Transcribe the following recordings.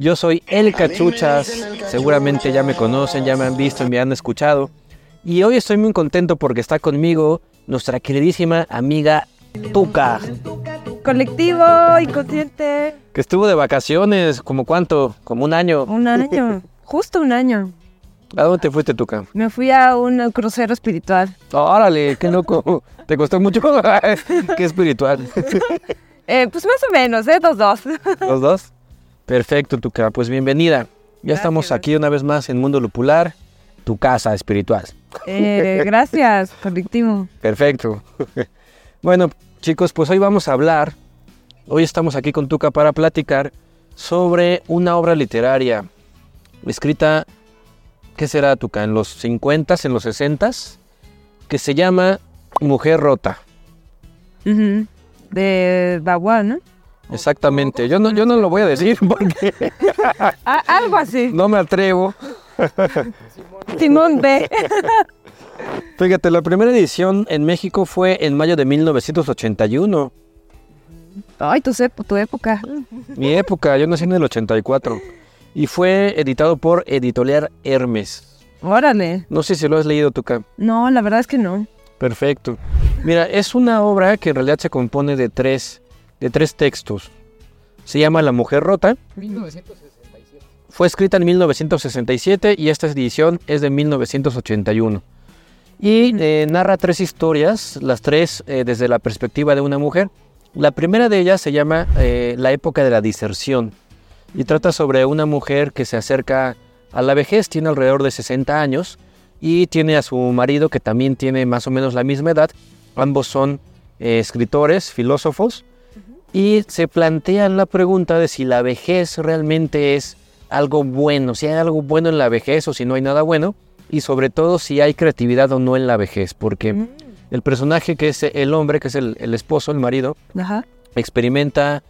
Yo soy El Cachuchas. Seguramente ya me conocen, ya me han visto y me han escuchado. Y hoy estoy muy contento porque está conmigo nuestra queridísima amiga Tuca. Colectivo inconsciente. Que estuvo de vacaciones, ¿como cuánto? ¿Como un año? Un año, justo un año. ¿A dónde te fuiste, Tuca? Me fui a un crucero espiritual. Órale, qué loco. ¿Te costó mucho? qué espiritual. Eh, pues más o menos, ¿eh? Dos, dos. ¿Los dos? Perfecto, Tuca. Pues bienvenida. Ya estamos aquí una vez más en Mundo Lupular, tu casa espiritual. Eh, gracias, colectivo. Perfecto. Bueno, chicos, pues hoy vamos a hablar, hoy estamos aquí con Tuca para platicar sobre una obra literaria escrita, ¿qué será Tuca? En los 50 en los 60 que se llama Mujer Rota. De Bagua, ¿no? Exactamente, yo no, yo no lo voy a decir porque algo así. no me atrevo. Simón B. Fíjate, la primera edición en México fue en mayo de 1981. Ay, tu, tu época. Mi época, yo nací en el 84. Y fue editado por Editorial Hermes. Órale. No sé si lo has leído, Tuca. No, la verdad es que no. Perfecto. Mira, es una obra que en realidad se compone de tres, de tres textos. Se llama La Mujer Rota. Fue escrita en 1967 y esta edición es de 1981. Y eh, narra tres historias, las tres eh, desde la perspectiva de una mujer. La primera de ellas se llama eh, La época de la diserción y trata sobre una mujer que se acerca a la vejez, tiene alrededor de 60 años y tiene a su marido que también tiene más o menos la misma edad. Ambos son eh, escritores, filósofos y se plantean la pregunta de si la vejez realmente es algo bueno, si hay algo bueno en la vejez o si no hay nada bueno y sobre todo si hay creatividad o no en la vejez, porque el personaje que es el hombre, que es el, el esposo, el marido, Ajá. experimenta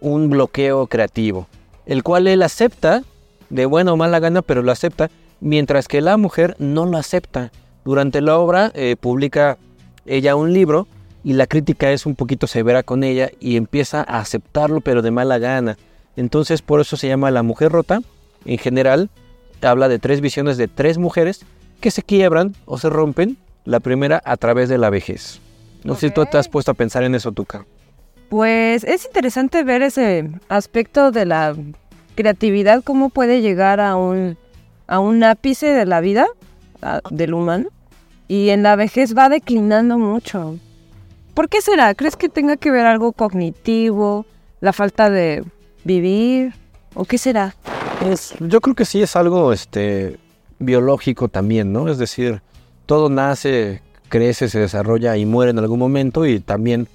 un bloqueo creativo, el cual él acepta de buena o mala gana, pero lo acepta, mientras que la mujer no lo acepta. Durante la obra eh, publica ella un libro y la crítica es un poquito severa con ella y empieza a aceptarlo, pero de mala gana. Entonces por eso se llama La Mujer Rota. En general habla de tres visiones de tres mujeres que se quiebran o se rompen, la primera a través de la vejez. No sé si tú te has puesto a pensar en eso, Tuca. Pues es interesante ver ese aspecto de la creatividad, cómo puede llegar a un, a un ápice de la vida a- del humano y en la vejez va declinando mucho. ¿Por qué será? ¿Crees que tenga que ver algo cognitivo, la falta de vivir o qué será? Yo creo que sí es algo este, biológico también, ¿no? Es decir, todo nace, crece, se desarrolla y muere en algún momento y también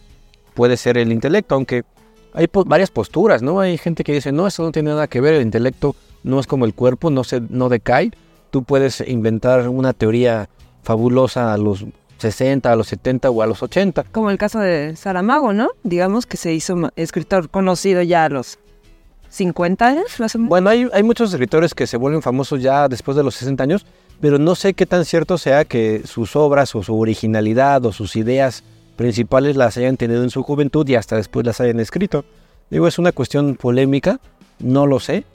puede ser el intelecto, aunque hay varias posturas, ¿no? Hay gente que dice, no, eso no tiene nada que ver, el intelecto no es como el cuerpo, no, se, no decae. Tú puedes inventar una teoría fabulosa a los 60, a los 70 o a los 80. Como el caso de Saramago, ¿no? Digamos que se hizo escritor conocido ya a los 50 años, más o menos. Bueno, hay, hay muchos escritores que se vuelven famosos ya después de los 60 años, pero no sé qué tan cierto sea que sus obras o su originalidad o sus ideas principales las hayan tenido en su juventud y hasta después las hayan escrito. Digo, es una cuestión polémica, no lo sé,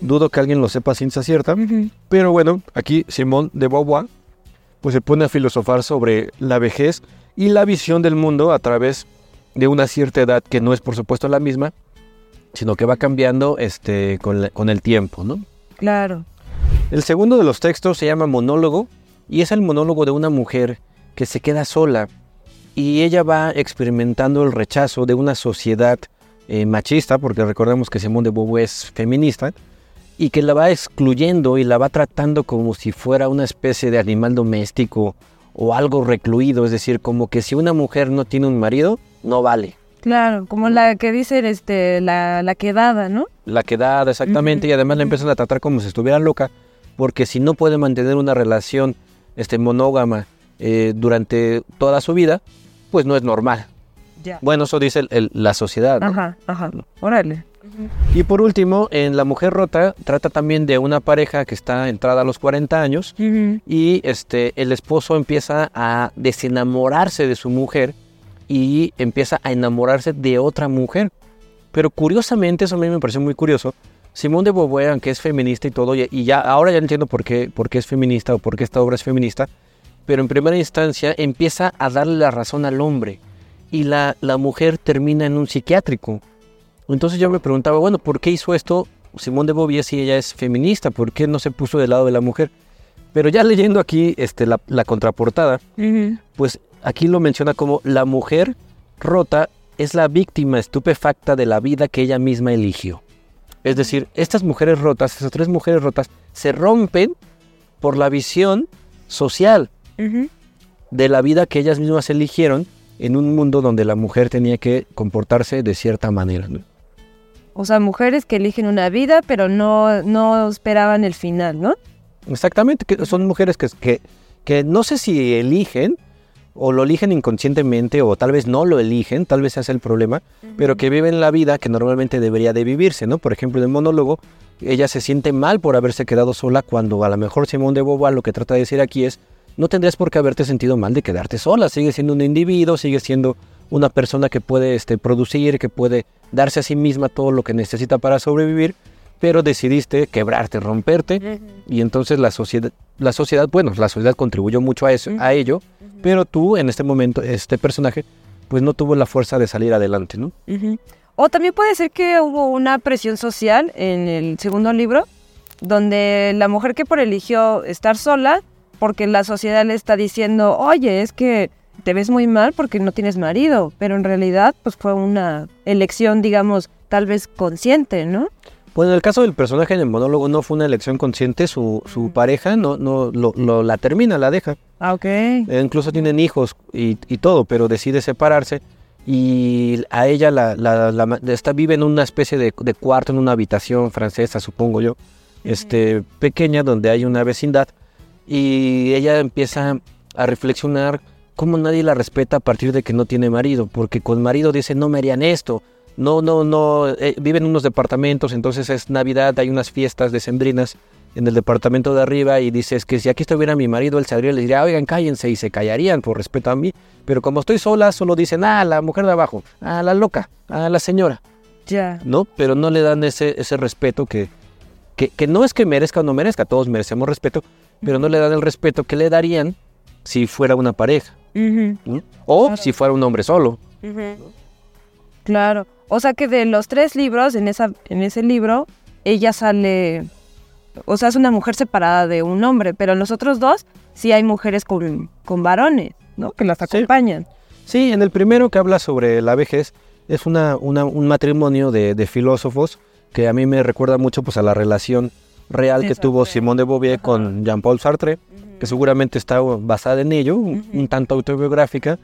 dudo que alguien lo sepa sin cierta, Ujú. pero bueno, aquí Simón de Beauvoir pues se pone a filosofar sobre la vejez y la visión del mundo a través de una cierta edad que no es por supuesto la misma, sino que va cambiando este, con, la- con el tiempo, ¿no? Claro. El segundo de los textos se llama Monólogo y es el monólogo de una mujer que se queda sola y ella va experimentando el rechazo de una sociedad eh, machista, porque recordemos que Simone de Beauvoir es feminista, y que la va excluyendo y la va tratando como si fuera una especie de animal doméstico o algo recluido, es decir, como que si una mujer no tiene un marido, no vale. Claro, como la que dicen este, la, la quedada, ¿no? La quedada, exactamente, y además la empiezan a tratar como si estuviera loca, porque si no puede mantener una relación este, monógama eh, durante toda su vida, pues no es normal. Ya. Bueno, eso dice el- el- la sociedad. ¿no? Ajá, ajá. Órale. Y por último, en La Mujer Rota, trata también de una pareja que está entrada a los 40 años y este, el esposo empieza a desenamorarse de su mujer y empieza a enamorarse de otra mujer. Pero curiosamente, eso a mí me pareció muy curioso, Simón de Beauvoir, aunque es feminista y todo, y, y ya ahora ya entiendo por qué, por qué es feminista o por qué esta obra es feminista, pero en primera instancia empieza a darle la razón al hombre y la, la mujer termina en un psiquiátrico. Entonces yo me preguntaba, bueno, ¿por qué hizo esto Simón de Beauvoir si ella es feminista? ¿Por qué no se puso del lado de la mujer? Pero ya leyendo aquí este, la, la contraportada, pues aquí lo menciona como la mujer rota es la víctima estupefacta de la vida que ella misma eligió. Es decir, estas mujeres rotas, estas tres mujeres rotas, se rompen por la visión social de la vida que ellas mismas eligieron en un mundo donde la mujer tenía que comportarse de cierta manera. ¿no? O sea, mujeres que eligen una vida, pero no, no esperaban el final, ¿no? Exactamente, que son mujeres que, que, que no sé si eligen o lo eligen inconscientemente o tal vez no lo eligen, tal vez es el problema, pero que viven la vida que normalmente debería de vivirse, ¿no? Por ejemplo, en el monólogo, ella se siente mal por haberse quedado sola cuando a lo mejor Simón de Beauvoir lo que trata de decir aquí es, no tendrías por qué haberte sentido mal de quedarte sola, sigue siendo un individuo, sigue siendo una persona que puede este, producir, que puede darse a sí misma todo lo que necesita para sobrevivir, pero decidiste quebrarte, romperte, y entonces la sociedad, la sociedad, bueno, la sociedad contribuyó mucho a eso, a ello, pero tú en este momento, este personaje, pues no tuvo la fuerza de salir adelante, ¿no? O también puede ser que hubo una presión social en el segundo libro, donde la mujer que por eligió estar sola, porque la sociedad le está diciendo, oye, es que te ves muy mal porque no tienes marido, pero en realidad pues fue una elección, digamos, tal vez consciente, ¿no? Bueno, en el caso del personaje en el monólogo no fue una elección consciente, su, su pareja no, no lo, lo- la termina, la deja. Ah, ok. Eh, incluso tienen hijos y, y todo, pero decide separarse y a ella la, la- está, vive en una especie de, de cuarto, en una habitación francesa, supongo yo, este, pequeña, donde hay una vecindad y ella empieza a reflexionar cómo nadie la respeta a partir de que no tiene marido, porque con marido dice no me harían esto, no, no, no, eh, viven en unos departamentos, entonces es Navidad, hay unas fiestas decembrinas en el departamento de arriba y dices que si aquí estuviera mi marido, él saldría y le diría, oigan, cállense y se callarían por respeto a mí, pero como estoy sola, solo dicen, ah, la mujer de abajo, ah, la loca, ah, la señora, Ya. ¿no? Pero no le dan ese, ese respeto que, que, que no es que merezca o no merezca, todos merecemos respeto, pero no le dan el respeto que le darían si fuera una pareja, ¿no? o Claro. si fuera un hombre solo. Claro. O sea que de los tres libros, en, esa, en ese libro, ella sale, o sea, es una mujer separada de un hombre, pero en los otros dos sí hay mujeres con, con varones, ¿no? Que las acompañan. Sí, en el primero que habla sobre la vejez es una, una- un matrimonio de, de filósofos que a mí me recuerda mucho pues, a la relación real que tuvo. Simone de Beauvoir con Jean-Paul Sartre, que seguramente está basada en ello, un- tanto autobiográfica,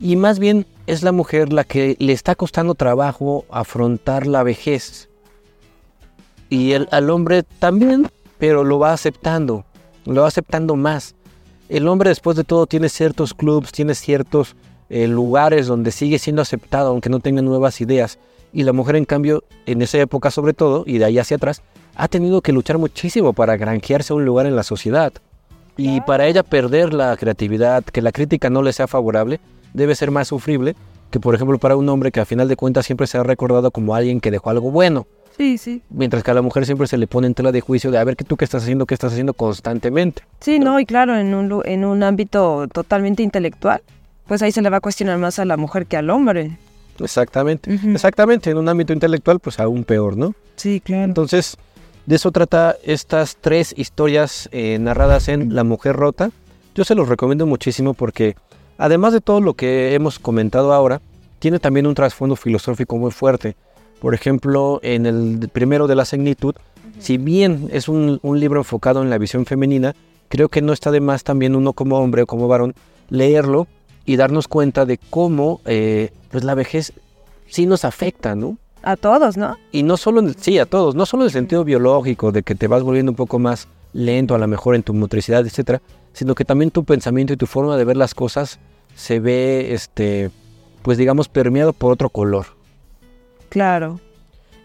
y más bien es la mujer la que le está costando trabajo afrontar la vejez. Y el, al hombre también, pero lo va aceptando, lo va aceptando más. El hombre después de todo tiene ciertos clubs, tiene ciertos eh, lugares donde sigue siendo aceptado aunque no tenga nuevas ideas. Y la mujer en cambio, en esa época sobre todo, y de ahí hacia atrás, ha tenido que luchar muchísimo para granjearse un lugar en la sociedad. Y para ella perder la creatividad, que la crítica no le sea favorable, debe ser más sufrible que por ejemplo para un hombre que a final de cuentas siempre se ha recordado como alguien que dejó algo bueno. Sí, sí. Mientras que a la mujer siempre se le pone en tela de juicio de a ver qué tú qué estás haciendo, qué estás haciendo constantemente. Sí, no, y claro, en un, en un ámbito totalmente intelectual, pues ahí se le va a cuestionar más a la mujer que al hombre. Exactamente. Exactamente, en un ámbito intelectual pues aún peor, ¿no? Sí, claro. Entonces, de eso trata estas tres historias eh, narradas en La Mujer Rota. Yo se los recomiendo muchísimo porque, además de todo lo que hemos comentado ahora, tiene también un trasfondo filosófico muy fuerte. Por ejemplo, en el primero de la Segnitud, si bien es un, un libro enfocado en la visión femenina, creo que no está de más también uno como hombre o como varón leerlo y darnos cuenta de cómo eh, pues la vejez sí nos afecta, ¿no? A todos, ¿no? Y no solo, en el- sí, a todos, no solo en el sentido biológico, de que te vas volviendo un poco más lento, a lo mejor en tu motricidad, etcétera, sino que también tu pensamiento y tu forma de ver las cosas se ve, este, pues digamos, permeado por otro color. Claro.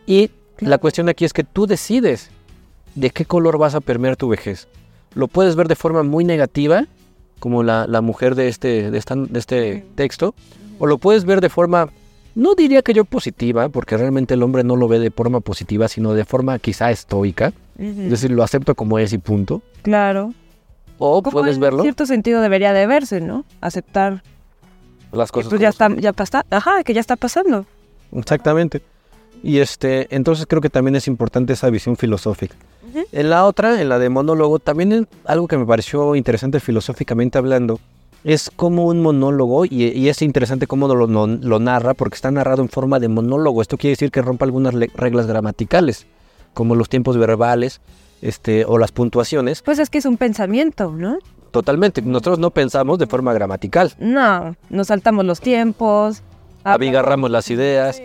Y Claro. la cuestión aquí es que tú decides de qué color vas a permear tu vejez. Lo puedes ver de forma muy negativa, como la, la mujer de este, de, esta- de este texto, o lo puedes ver de forma, no diría que yo positiva, porque realmente el hombre no lo ve de forma positiva, sino de forma quizá estoica, es decir, lo acepto como es y punto. Claro. O puedes en verlo, cierto sentido debería de verse, ¿no? Aceptar las que cosas pues ya está, ya pasa, ajá, que ya está pasando. Exactamente. Y este, entonces creo que también es importante esa visión filosófica. En la otra, en la de monólogo, también es algo que me pareció interesante filosóficamente hablando, es como un monólogo, y, y es interesante cómo lo, lo- lo narra, porque está narrado en forma de monólogo. Esto quiere decir que rompe algunas reglas gramaticales, como los tiempos verbales este, o las puntuaciones. Pues es que es un pensamiento, ¿no? Totalmente. Nosotros no pensamos de forma gramatical, No, nos saltamos los tiempos. abigarramos las ideas.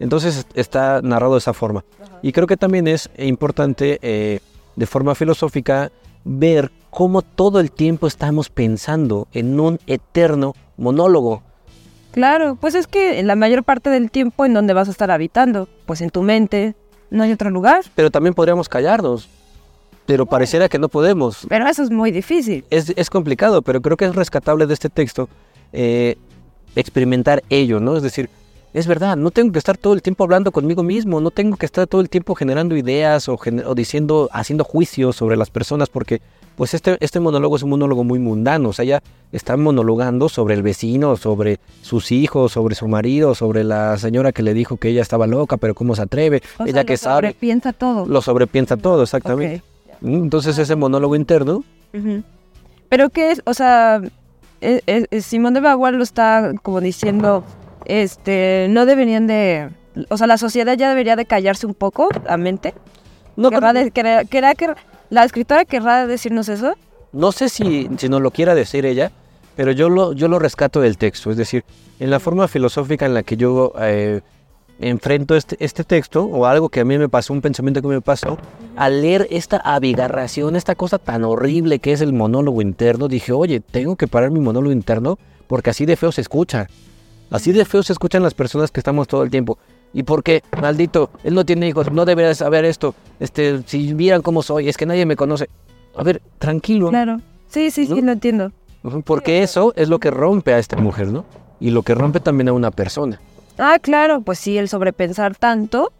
Entonces está narrado de esa forma. Y creo que también es importante, eh, de forma filosófica, ver cómo todo el tiempo estamos pensando en un eterno monólogo. Claro, pues es que en la mayor parte del tiempo en donde vas a estar habitando, pues en tu mente, no hay otro lugar. Pero también podríamos callarnos. Pero pareciera que no podemos. Pero eso es muy difícil. Es, es complicado, pero creo que es rescatable de este texto eh, experimentar ello, ¿no? Es decir, es verdad, no tengo que estar todo el tiempo hablando conmigo mismo, no tengo que estar todo el tiempo generando ideas o, gener- o diciendo, haciendo juicios sobre las personas, porque pues este, este monólogo es un monólogo muy mundano, o sea, ella está monologando sobre el vecino, sobre sus hijos, sobre su marido, sobre la señora que le dijo que ella estaba loca, pero cómo se atreve, O ella sea, que lo sabe, Piensa todo. lo sobrepiensa todo, exactamente. Mm, Entonces ese monólogo interno. Pero que es, o sea, eh, eh, Simón de Beauvoir lo está como diciendo, este, no deberían de, o sea, la sociedad ya debería de callarse un poco, la mente. no, ¿Querrá, de- querrá- querrá que la escritora querrá decirnos eso? No sé si, si nos lo quiera decir ella, pero yo lo, yo lo rescato del texto. Es decir, en la forma filosófica en la que yo eh, enfrento este, este texto, o algo que a mí me pasó, un pensamiento que me pasó, al leer esta abigarración, esta cosa tan horrible que es el monólogo interno, dije, oye, tengo que parar mi monólogo interno porque así de feo se escucha. Así de feo se escuchan las personas que estamos todo el tiempo. ¿Y por qué? Maldito, él no tiene hijos, no debería saber esto. Este, si vieran cómo soy, es que nadie me conoce. A ver, tranquilo. Claro. Sí, sí, sí, lo entiendo. Porque eso es lo que rompe a esta mujer, ¿no? Y lo que rompe también a una persona. Ah, claro, pues sí, el sobrepensar tanto,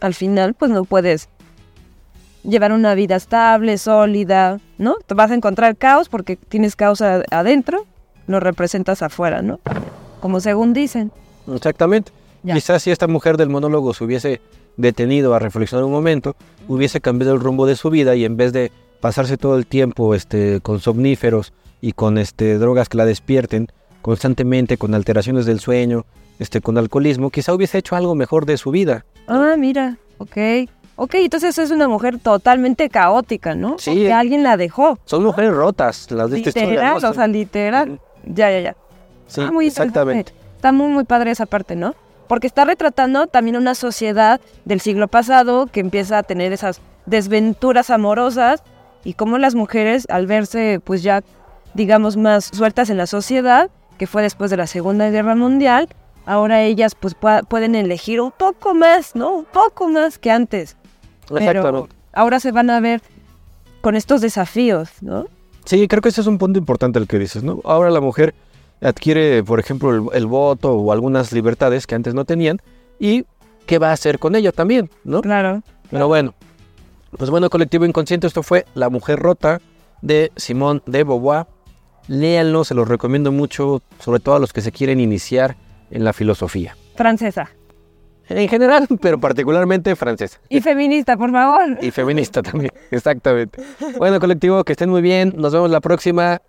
al final, pues no puedes llevar una vida estable, sólida, ¿no? Te vas a encontrar caos porque tienes caos adentro, lo representas afuera, ¿no? Como según dicen. Exactamente. Ya. Quizás si esta mujer del monólogo se hubiese detenido a reflexionar un momento, hubiese cambiado el rumbo de su vida y en vez de pasarse todo el tiempo este, con somníferos y con este, drogas que la despierten constantemente, con alteraciones del sueño, este, con alcoholismo, quizá hubiese hecho algo mejor de su vida. Ah, mira, ok. Ok, entonces es una mujer totalmente caótica, ¿no? Sí. Porque alguien la dejó. Son mujeres rotas las de esta. Literal, o sea, literal. Ya, ya, ya. Sí, Ah, muy exactamente. Está muy, muy padre esa parte, ¿no? Porque está retratando también una sociedad del siglo pasado que empieza a tener esas desventuras amorosas y cómo las mujeres, al verse, pues ya, digamos, más sueltas en la sociedad, que fue después de la Segunda Guerra Mundial, ahora ellas, pues, pueden elegir un poco más, ¿no? Un poco más que antes. Pero ahora se van a ver con estos desafíos, ¿no? Sí, creo que ese es un punto importante el que dices, ¿no? Ahora la mujer adquiere, por ejemplo, el, el voto o algunas libertades que antes no tenían y qué va a hacer con ello también, ¿no? Claro. Pero bueno, pues bueno, colectivo inconsciente, esto fue La Mujer Rota de Simón de Beauvoir. Léanlo, se los recomiendo mucho, sobre todo a los que se quieren iniciar en la filosofía. Francesa. En general, pero particularmente francesa. Y feminista, por favor. Y feminista también, exactamente. Bueno, colectivo, que estén muy bien. Nos vemos la próxima.